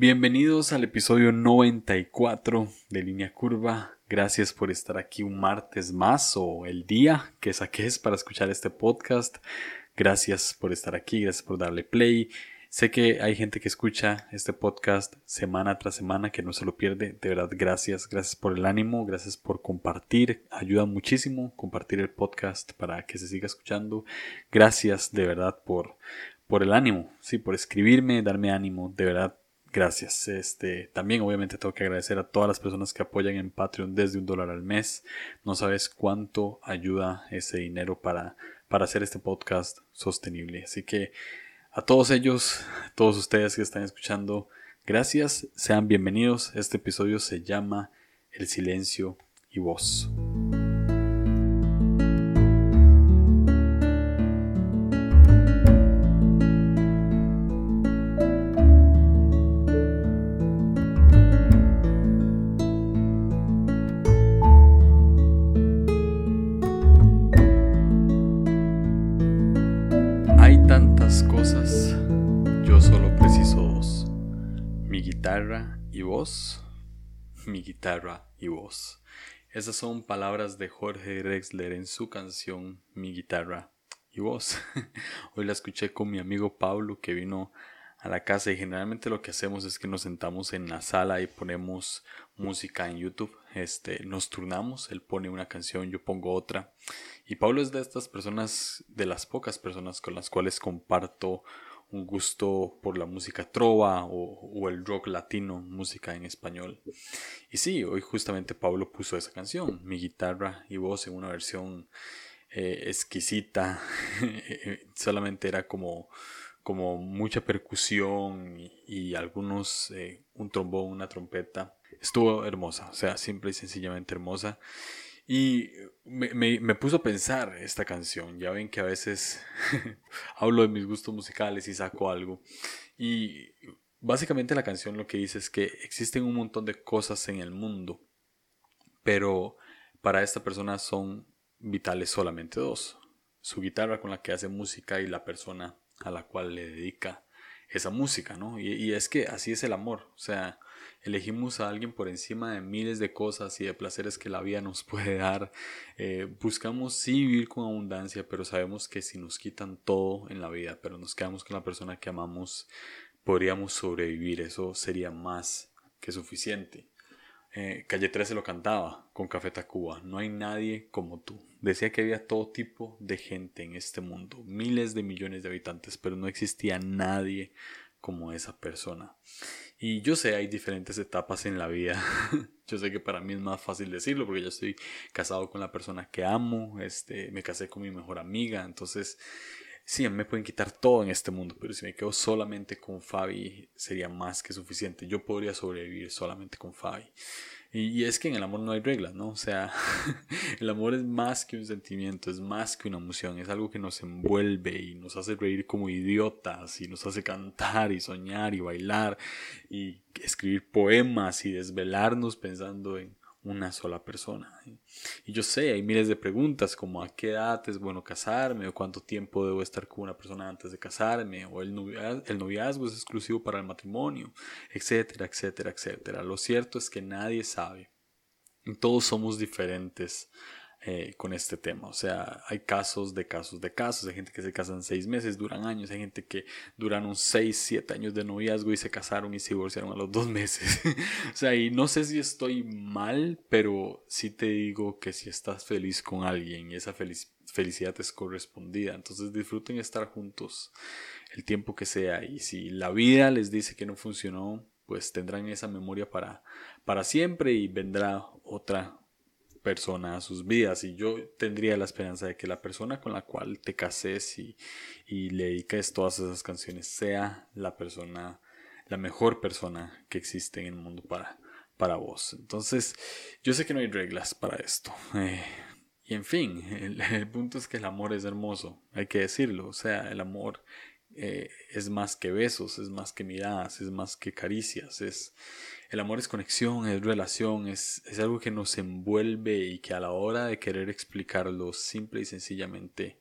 Bienvenidos al episodio 94 de Línea Curva. Gracias por estar aquí un martes más o el día que saques para escuchar este podcast. Gracias por estar aquí, gracias por darle play. Sé que hay gente que escucha este podcast semana tras semana que no se lo pierde. De verdad, gracias. Gracias por el ánimo, gracias por compartir. Ayuda muchísimo compartir el podcast para que se siga escuchando. Gracias de verdad por, por el ánimo, sí, por escribirme, darme ánimo. De verdad, Gracias. Este, también obviamente tengo que agradecer a todas las personas que apoyan en Patreon desde un dólar al mes. No sabes cuánto ayuda ese dinero para, para hacer este podcast sostenible. Así que a todos ellos, a todos ustedes que están escuchando, gracias, sean bienvenidos. Este episodio se llama El silencio y voz. Y voz. Esas son palabras de Jorge Drexler en su canción Mi guitarra y voz. Hoy la escuché con mi amigo Pablo que vino a la casa y generalmente lo que hacemos es que nos sentamos en la sala y ponemos música en YouTube. Este, nos turnamos, él pone una canción, yo pongo otra. Y Pablo es de estas personas, de las pocas personas con las cuales comparto un gusto por la música trova o, el rock latino, música en español. Y sí, hoy justamente Pablo puso esa canción, mi guitarra y voz en una versión eh, exquisita, solamente era como, como mucha percusión y, algunos, eh, un trombón, una trompeta. Estuvo hermosa, o sea, simple y sencillamente hermosa. Y me, me, puso a pensar esta canción. Ya ven que a veces hablo de mis gustos musicales y saco algo. Y básicamente la canción lo que dice es que existen un montón de cosas en el mundo, pero para esta persona son vitales solamente dos. Su guitarra con la que hace música y la persona a la cual le dedica esa música, ¿no? Y, y es que así es el amor. O sea, elegimos a alguien por encima de miles de cosas y de placeres que la vida nos puede dar. Eh, buscamos sí vivir con abundancia, pero sabemos que si nos quitan todo en la vida, pero nos quedamos con la persona que amamos, podríamos sobrevivir. Eso sería más que suficiente. Eh, Calle 13 lo cantaba con Café Tacuba. No hay nadie como tú. Decía que había todo tipo de gente en este mundo, miles de millones de habitantes, pero no existía nadie como esa persona. Y yo sé, hay diferentes etapas en la vida. yo sé que para mí es más fácil decirlo porque yo estoy casado con la persona que amo, este, me casé con mi mejor amiga, entonces sí, me pueden quitar todo en este mundo, pero si me quedo solamente con Fabi sería más que suficiente. Yo podría sobrevivir solamente con Fabi. Y, es que en el amor no hay reglas, ¿no? O sea, el amor es más que un sentimiento, es más que una emoción, es algo que nos envuelve y nos hace reír como idiotas y nos hace cantar y soñar y bailar y escribir poemas y desvelarnos pensando en una sola persona. Y yo sé, hay miles de preguntas como a qué edad es bueno casarme o cuánto tiempo debo estar con una persona antes de casarme o el noviazgo, el noviazgo es exclusivo para el matrimonio, etcétera, etcétera, etcétera. Lo cierto es que nadie sabe. Todos somos diferentes eh, con este tema. O sea, hay casos de casos de casos. Hay gente que se casan seis meses, duran años. Hay gente que duraron seis, siete años de noviazgo y se casaron y se divorciaron a los dos meses. o sea, y no sé si estoy mal, pero sí te digo que si estás feliz con alguien y esa felicidad es correspondida, entonces disfruten estar juntos el tiempo que sea. Y si la vida les dice que no funcionó, pues tendrán esa memoria para, para siempre y vendrá otra persona a sus vidas y yo tendría la esperanza de que la persona con la cual te cases y, y le dediques todas esas canciones sea la persona, la mejor persona que existe en el mundo para, para vos. Entonces, yo sé que no hay reglas para esto. Eh, y en fin, el, punto es que el amor es hermoso, hay que decirlo. O sea, el amor eh, es más que besos, es más que miradas, es más que caricias, es, el amor es conexión, es relación, es, es algo que nos envuelve y que a la hora de querer explicarlo simple y sencillamente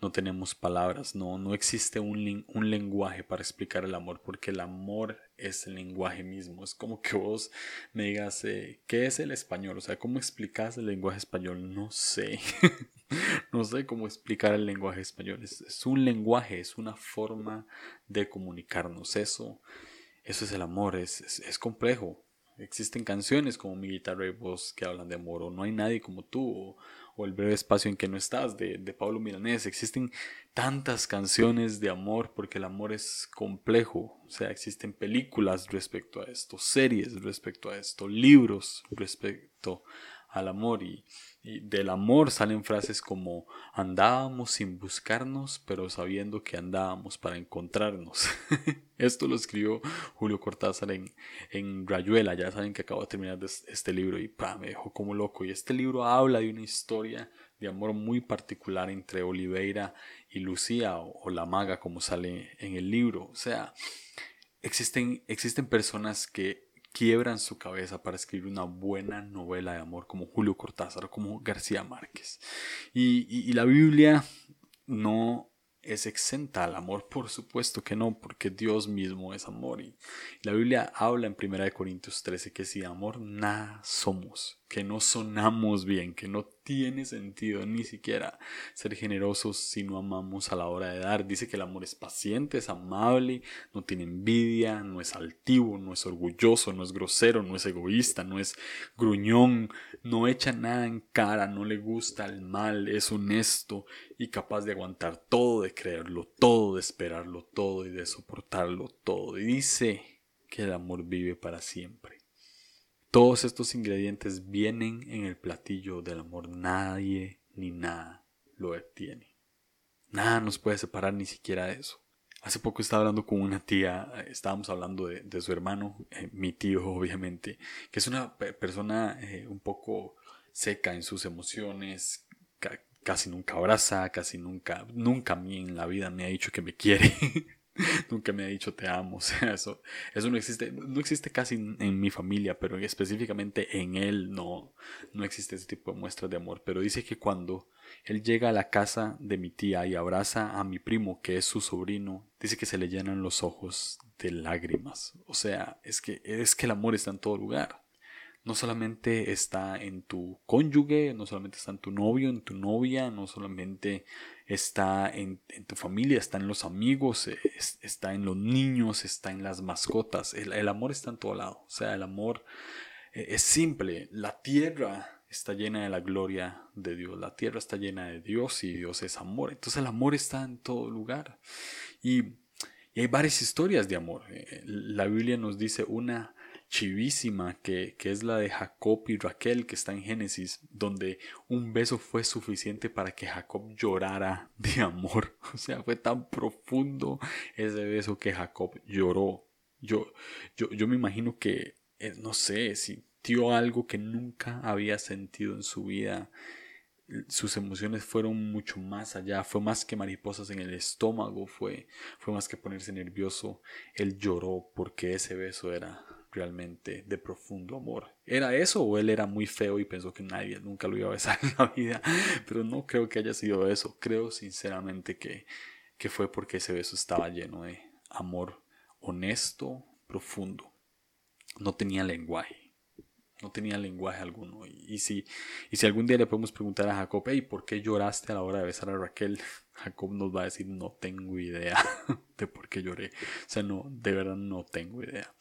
no tenemos palabras, no, no existe un, un lenguaje para explicar el amor, porque el amor es el lenguaje mismo. Es como que vos me digas, eh, ¿qué es el español? O sea, ¿cómo explicas el lenguaje español? No sé. no sé cómo explicar el lenguaje español. Es, un lenguaje, es una forma de comunicarnos. Eso, eso es el amor, es, es complejo. Existen canciones como Mi guitarra y que hablan de amor, o No hay nadie como tú, o, El breve espacio en que no estás, de, de Pablo Milanés. Existen tantas canciones de amor porque el amor es complejo. O sea, existen películas respecto a esto, series respecto a esto, libros respecto al amor y, del amor salen frases como andábamos sin buscarnos pero sabiendo que andábamos para encontrarnos. Esto lo escribió Julio Cortázar en, en Rayuela, ya saben que acabo de terminar este libro y me dejó como loco. Y este libro habla de una historia de amor muy particular entre Oliveira y Lucía o, la maga como sale en el libro. O sea, existen, existen personas que quiebran su cabeza para escribir una buena novela de amor como Julio Cortázar o como García Márquez. Y, la Biblia no es exenta al amor, por supuesto que no, porque Dios mismo es amor. Y la Biblia habla en 1 Corintios 13 que si amor nada somos, que no sonamos bien, que no tiene sentido ni siquiera ser generosos si no amamos a la hora de dar. Dice que el amor es paciente, es amable, no tiene envidia, no es altivo, no es orgulloso, no es grosero, no es egoísta, no es gruñón, no echa nada en cara, no le gusta el mal, es honesto y capaz de aguantar todo, de creerlo todo, de esperarlo todo y de soportarlo todo. Y dice que el amor vive para siempre. Todos estos ingredientes vienen en el platillo del amor. Nadie ni nada lo detiene. Nada nos puede separar ni siquiera de eso. Hace poco estaba hablando con una tía, estábamos hablando de, su hermano, eh, mi tío obviamente, que es una persona eh, un poco seca en sus emociones, casi nunca abraza, casi nunca, nunca a mí en la vida me ha dicho que me quiere. nunca me ha dicho te amo. O sea, eso, eso no existe, no existe casi en, mi familia, pero específicamente en él no, no existe ese tipo de muestras de amor. Pero dice que cuando él llega a la casa de mi tía y abraza a mi primo, que es su sobrino, dice que se le llenan los ojos de lágrimas. O sea, es que, es que el amor está en todo lugar no solamente está en tu cónyuge, no solamente está en tu novio, en tu novia, no solamente está en, tu familia, está en los amigos, está en los niños, está en las mascotas. El, amor está en todo lado. O sea, el amor eh, es simple. La tierra está llena de la gloria de Dios. La tierra está llena de Dios y Dios es amor. Entonces el amor está en todo lugar. Y, y hay varias historias de amor. Eh, la Biblia nos dice una chivísima que, que, es la de Jacob y Raquel que está en Génesis, donde un beso fue suficiente para que Jacob llorara de amor. O sea, fue tan profundo ese beso que Jacob lloró. Yo, yo, yo me imagino que, eh, no sé, sintió algo que nunca había sentido en su vida. Sus emociones fueron mucho más allá, fue más que mariposas en el estómago, fue, fue más que ponerse nervioso. Él lloró porque ese beso era realmente de profundo amor. ¿Era eso o él era muy feo y pensó que nadie nunca lo iba a besar en la vida? Pero no creo que haya sido eso. Creo sinceramente que, que fue porque ese beso estaba lleno de amor honesto, profundo. No tenía lenguaje. No tenía lenguaje alguno. Y, si, y si algún día le podemos preguntar a Jacob, hey, ¿por qué lloraste a la hora de besar a Raquel? Jacob nos va a decir, no tengo idea de por qué lloré. O sea, no, de verdad no tengo idea.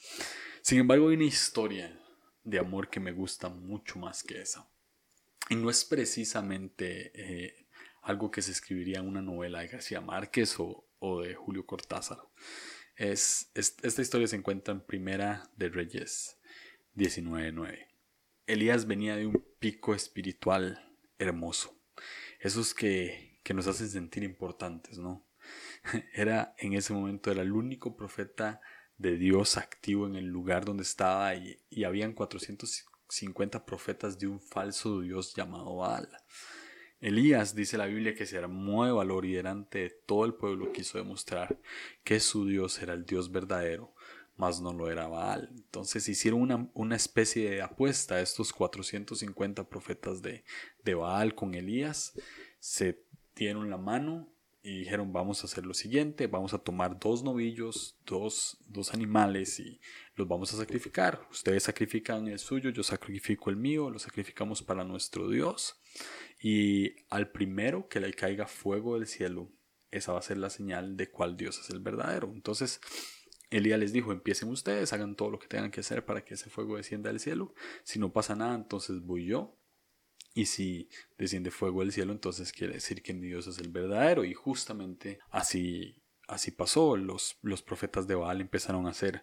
Sin embargo, hay una historia de amor que me gusta mucho más que esa. Y no es precisamente eh, algo que se escribiría en una novela de García Márquez o, de Julio Cortázar. Es, esta historia se encuentra en Primera de Reyes 19.9. Elías venía de un pico espiritual hermoso. Esos que, que nos hacen sentir importantes, ¿no? Era en ese momento era el único profeta de Dios activo en el lugar donde estaba y, y habían 450 profetas de un falso Dios llamado Baal. Elías dice la Biblia que se armó de valor y delante de todo el pueblo quiso demostrar que su Dios era el Dios verdadero, mas no lo era Baal. Entonces hicieron una, una especie de apuesta a estos 450 profetas de, de Baal con Elías, se dieron la mano y dijeron vamos a hacer lo siguiente, vamos a tomar dos novillos, dos, dos animales y los vamos a sacrificar. Ustedes sacrifican el suyo, yo sacrifico el mío, lo sacrificamos para nuestro Dios. Y al primero que le caiga fuego del cielo, esa va a ser la señal de cuál Dios es el verdadero. Entonces, Elías les dijo, empiecen ustedes, hagan todo lo que tengan que hacer para que ese fuego descienda del cielo. Si no pasa nada, entonces voy yo y si desciende fuego del cielo, entonces quiere decir que mi Dios es el verdadero. Y justamente así, así pasó. Los, los profetas de Baal empezaron a hacer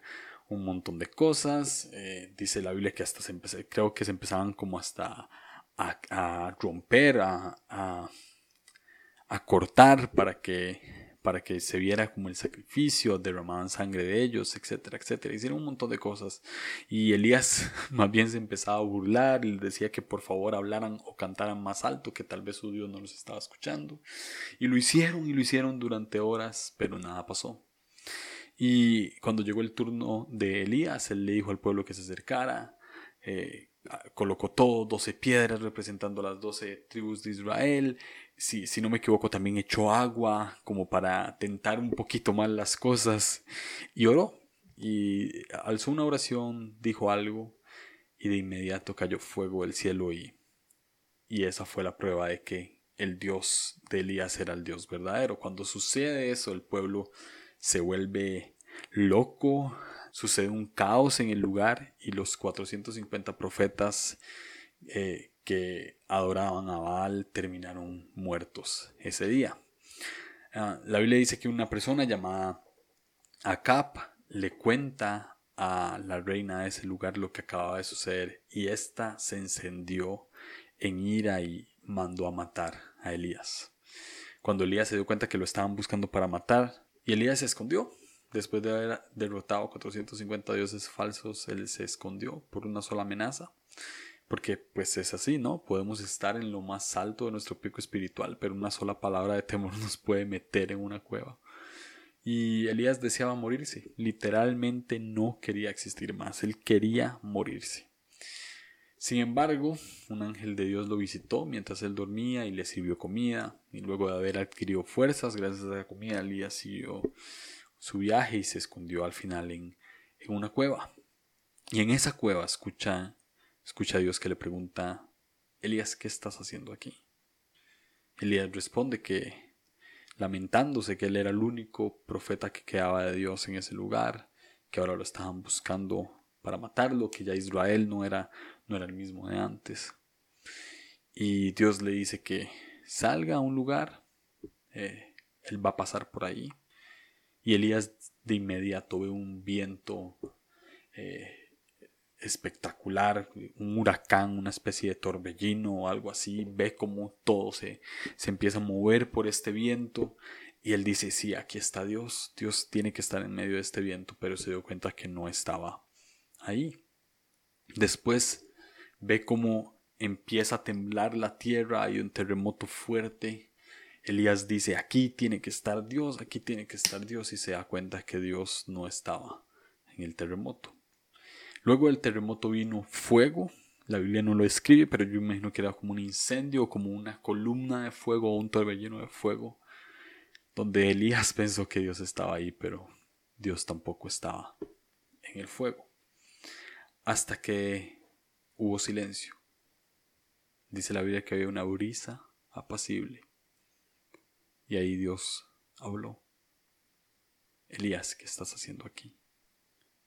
un montón de cosas. Eh, dice la Biblia que hasta se creo que se empezaban como hasta a, a romper, a, a, a cortar para que para que se viera como el sacrificio, derramaban sangre de ellos, etcétera, etcétera. Hicieron un montón de cosas. Y Elías más bien se empezaba a burlar les decía que por favor hablaran o cantaran más alto, que tal vez su Dios no los estaba escuchando. Y lo hicieron y lo hicieron durante horas, pero nada pasó. Y cuando llegó el turno de Elías, él le dijo al pueblo que se acercara. Eh, colocó todo, 12 piedras representando las 12 tribus de Israel, si, si no me equivoco, también echó agua como para tentar un poquito más las cosas y oró. Y alzó una oración, dijo algo y de inmediato cayó fuego del cielo y, y esa fue la prueba de que el Dios de Elías era el Dios verdadero. Cuando sucede eso, el pueblo se vuelve loco, sucede un caos en el lugar y los 450 profetas eh, que adoraban a Baal terminaron muertos ese día. Ah, la Biblia dice que una persona llamada Acap le cuenta a la reina de ese lugar lo que acababa de suceder y ésta se encendió en ira y mandó a matar a Elías. Cuando Elías se dio cuenta que lo estaban buscando para matar y Elías se escondió, después de haber derrotado 450 dioses falsos, él se escondió por una sola amenaza porque pues es así, ¿no? Podemos estar en lo más alto de nuestro pico espiritual, pero una sola palabra de temor nos puede meter en una cueva. Y Elías deseaba morirse, literalmente no quería existir más, él quería morirse. Sin embargo, un ángel de Dios lo visitó mientras él dormía y le sirvió comida, y luego de haber adquirido fuerzas gracias a la comida, Elías siguió su viaje y se escondió al final en, en una cueva. Y en esa cueva escucha Escucha a Dios que le pregunta, Elías, ¿qué estás haciendo aquí? Elías responde que, lamentándose que él era el único profeta que quedaba de Dios en ese lugar, que ahora lo estaban buscando para matarlo, que ya Israel no era, no era el mismo de antes. Y Dios le dice que salga a un lugar, eh, él va a pasar por ahí. Y Elías de inmediato ve un viento eh, espectacular, un huracán, una especie de torbellino o algo así, ve como todo se, se empieza a mover por este viento y él dice, sí, aquí está Dios, Dios tiene que estar en medio de este viento, pero se dio cuenta que no estaba ahí. Después ve cómo empieza a temblar la tierra, hay un terremoto fuerte. Elías dice, aquí tiene que estar Dios, aquí tiene que estar Dios y se da cuenta que Dios no estaba en el terremoto. Luego del terremoto vino fuego. La Biblia no lo escribe, pero yo imagino que era como un incendio o como una columna de fuego o un torbellino de fuego. Donde Elías pensó que Dios estaba ahí, pero Dios tampoco estaba en el fuego. Hasta que hubo silencio. Dice la Biblia que había una brisa apacible. Y ahí Dios habló. Elías, ¿qué estás haciendo aquí?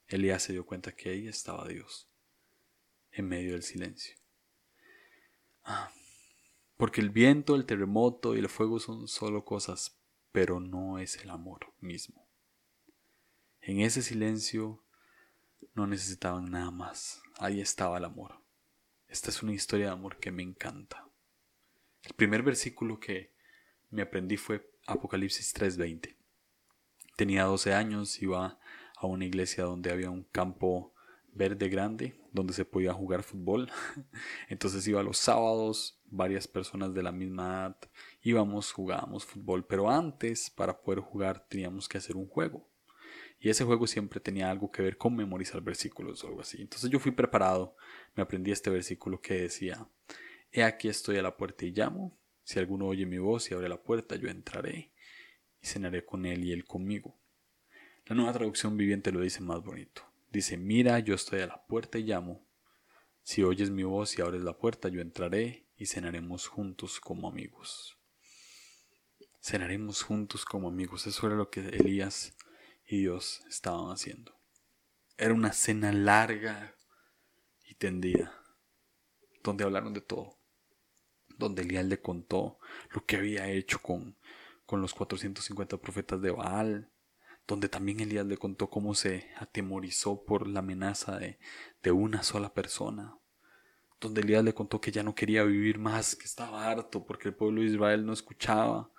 Elías se dio cuenta que ahí estaba Dios, en medio del silencio. Ah, porque el viento, el terremoto y el fuego son solo cosas, pero no es el amor mismo. En ese silencio no necesitaban nada más, ahí estaba el amor. Esta es una historia de amor que me encanta. El primer versículo que me aprendí fue Apocalipsis 3:20. Tenía 12 años, iba a una iglesia donde había un campo verde grande donde se podía jugar fútbol. Entonces iba los sábados, varias personas de la misma edad íbamos, jugábamos fútbol, pero antes para poder jugar teníamos que hacer un juego. Y ese juego siempre tenía algo que ver con memorizar versículos o algo así. Entonces yo fui preparado, me aprendí este versículo que decía, He aquí estoy a la puerta y llamo, si alguno oye mi voz y abre la puerta, yo entraré y cenaré con él y él conmigo. La nueva traducción viviente lo dice más bonito. Dice, mira, yo estoy a la puerta y llamo. Si oyes mi voz y abres la puerta, yo entraré y cenaremos juntos como amigos. Cenaremos juntos como amigos. Eso era lo que Elías y Dios estaban haciendo. Era una cena larga y tendida, donde hablaron de todo, donde Elías le contó lo que había hecho con, con los 450 profetas de Baal, donde también Elías le contó cómo se atemorizó por la amenaza de, una sola persona, donde Elías le contó que ya no quería vivir más, que estaba harto porque el pueblo de Israel no escuchaba,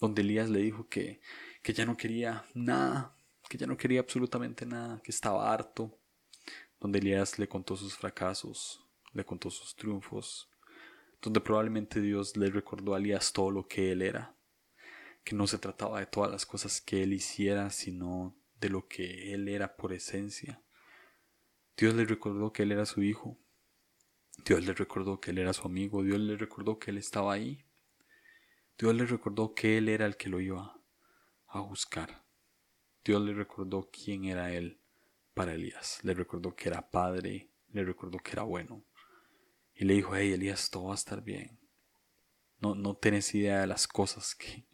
donde Elías le dijo que, que ya no quería nada, que ya no quería absolutamente nada, que estaba harto, donde Elías le contó sus fracasos, le contó sus triunfos, donde probablemente Dios le recordó a Elías todo lo que él era, que no se trataba de todas las cosas que él hiciera, sino de lo que él era por esencia. Dios le recordó que él era su hijo, Dios le recordó que él era su amigo, Dios le recordó que él estaba ahí, Dios le recordó que Él era el que lo iba a buscar. Dios le recordó quién era Él para Elías. Le recordó que era padre, le recordó que era bueno. Y le dijo, hey Elías, todo va a estar bien. No, no tienes idea de las cosas que,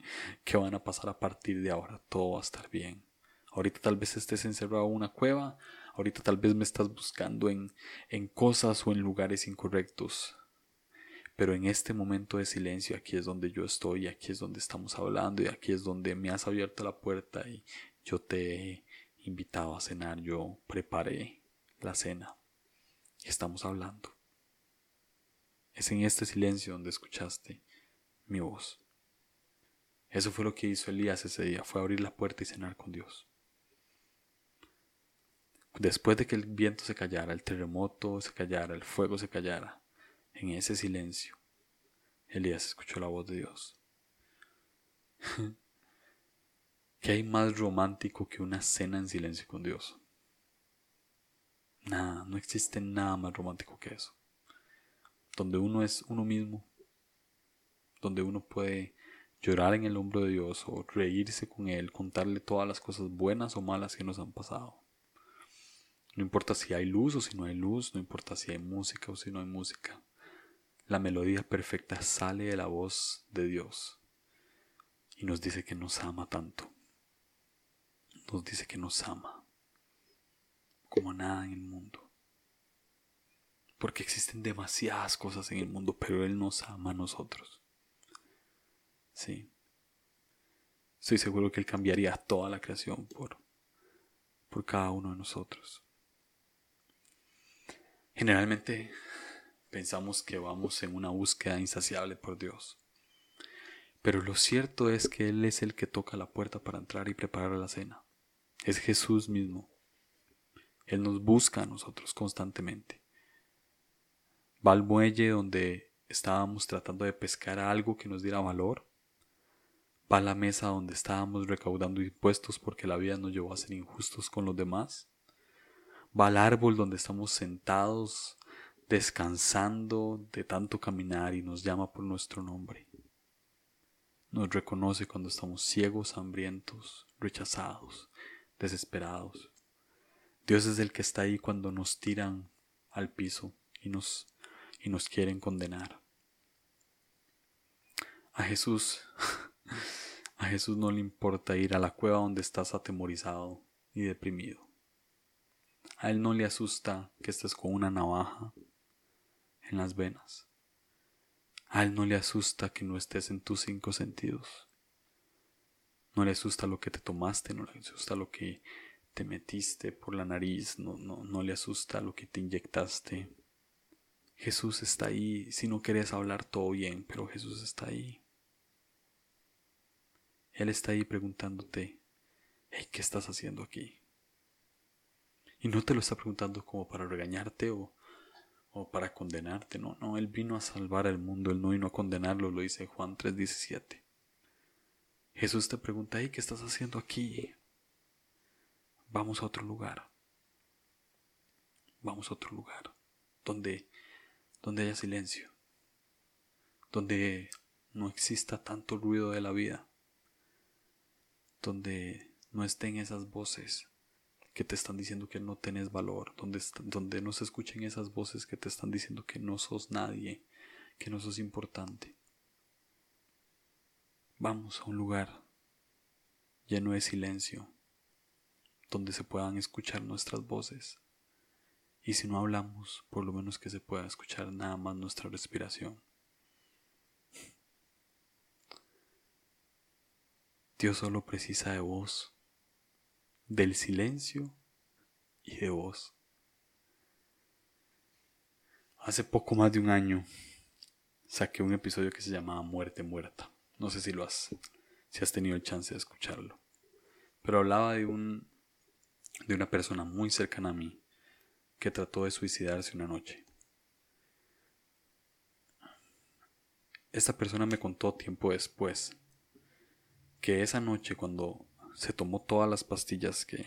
que van a pasar a partir de ahora. Todo va a estar bien. Ahorita tal vez estés encerrado en una cueva. Ahorita tal vez me estás buscando en, en cosas o en lugares incorrectos. Pero en este momento de silencio, aquí es donde yo estoy, aquí es donde estamos hablando y aquí es donde me has abierto la puerta y yo te he invitado a cenar, yo preparé la cena y estamos hablando. Es en este silencio donde escuchaste mi voz. Eso fue lo que hizo Elías ese día, fue abrir la puerta y cenar con Dios. Después de que el viento se callara, el terremoto se callara, el fuego se callara, en ese silencio, Elías escuchó la voz de Dios. ¿Qué hay más romántico que una cena en silencio con Dios? Nada, no existe nada más romántico que eso. Donde uno es uno mismo, donde uno puede llorar en el hombro de Dios o reírse con Él, contarle todas las cosas buenas o malas que nos han pasado. No importa si hay luz o si no hay luz, no importa si hay música o si no hay música. La melodía perfecta sale de la voz de Dios y nos dice que nos ama tanto. Nos dice que nos ama como nada en el mundo. Porque existen demasiadas cosas en el mundo, pero Él nos ama a nosotros. Sí. Estoy seguro que Él cambiaría toda la creación por, por cada uno de nosotros. Generalmente pensamos que vamos en una búsqueda insaciable por Dios. Pero lo cierto es que Él es el que toca la puerta para entrar y preparar la cena. Es Jesús mismo. Él nos busca a nosotros constantemente. Va al muelle donde estábamos tratando de pescar algo que nos diera valor. Va a la mesa donde estábamos recaudando impuestos porque la vida nos llevó a ser injustos con los demás. Va al árbol donde estamos sentados descansando de tanto caminar y nos llama por nuestro nombre. Nos reconoce cuando estamos ciegos, hambrientos, rechazados, desesperados. Dios es el que está ahí cuando nos tiran al piso y nos, y nos quieren condenar. A Jesús, a Jesús no le importa ir a la cueva donde estás atemorizado y deprimido. A Él no le asusta que estés con una navaja en las venas. A él no le asusta que no estés en tus cinco sentidos. No le asusta lo que te tomaste, no le asusta lo que te metiste por la nariz, no, no, no le asusta lo que te inyectaste. Jesús está ahí, si no quieres hablar todo bien, pero Jesús está ahí. Él está ahí preguntándote, hey, ¿qué estás haciendo aquí? Y no te lo está preguntando como para regañarte o, o para condenarte. No, no, Él vino a salvar al mundo, Él no vino a condenarlo, lo dice Juan 3:17. Jesús te pregunta, ¿y qué estás haciendo aquí? Vamos a otro lugar. Vamos a otro lugar donde, donde haya silencio, donde no exista tanto ruido de la vida, donde no estén esas voces que te están diciendo que no tenés valor, donde, donde no se escuchen esas voces que te están diciendo que no sos nadie, que no sos importante. Vamos a un lugar lleno de silencio, donde se puedan escuchar nuestras voces. Y si no hablamos, por lo menos que se pueda escuchar nada más nuestra respiración. Dios solo precisa de vos del silencio y de voz. Hace poco más de un año saqué un episodio que se llamaba Muerte Muerta. No sé si lo has, si has tenido el chance de escucharlo. Pero hablaba de un de una persona muy cercana a mí que trató de suicidarse una noche. Esta persona me contó tiempo después que esa noche cuando se tomó todas las pastillas que,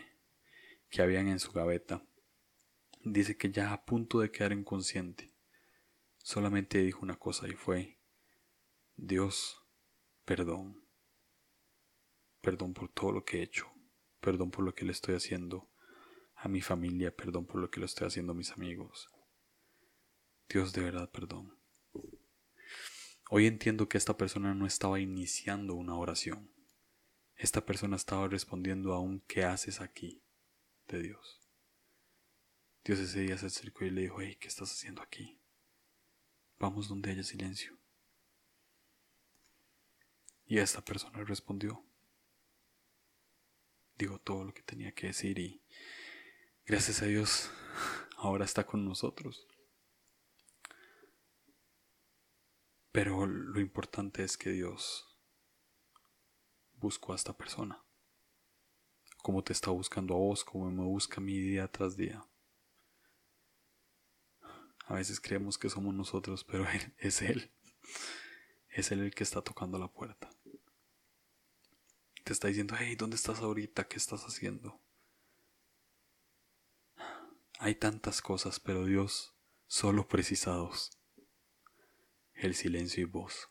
que habían en su gaveta. Dice que ya a punto de quedar inconsciente, solamente dijo una cosa y fue, Dios, perdón, perdón por todo lo que he hecho, perdón por lo que le estoy haciendo a mi familia, perdón por lo que le estoy haciendo a mis amigos. Dios de verdad, perdón. Hoy entiendo que esta persona no estaba iniciando una oración esta persona estaba respondiendo a un ¿qué haces aquí? de Dios. Dios ese día se acercó y le dijo, hey, ¿qué estás haciendo aquí? Vamos donde haya silencio. Y esta persona respondió. Digo todo lo que tenía que decir y gracias a Dios ahora está con nosotros. Pero lo importante es que Dios busco a esta persona. Como te está buscando a vos, como me busca mí día tras día. A veces creemos que somos nosotros, pero es Él. Es Él el que está tocando la puerta. Te está diciendo, hey, ¿dónde estás ahorita? ¿Qué estás haciendo? Hay tantas cosas, pero Dios solo precisa dos. El silencio y vos.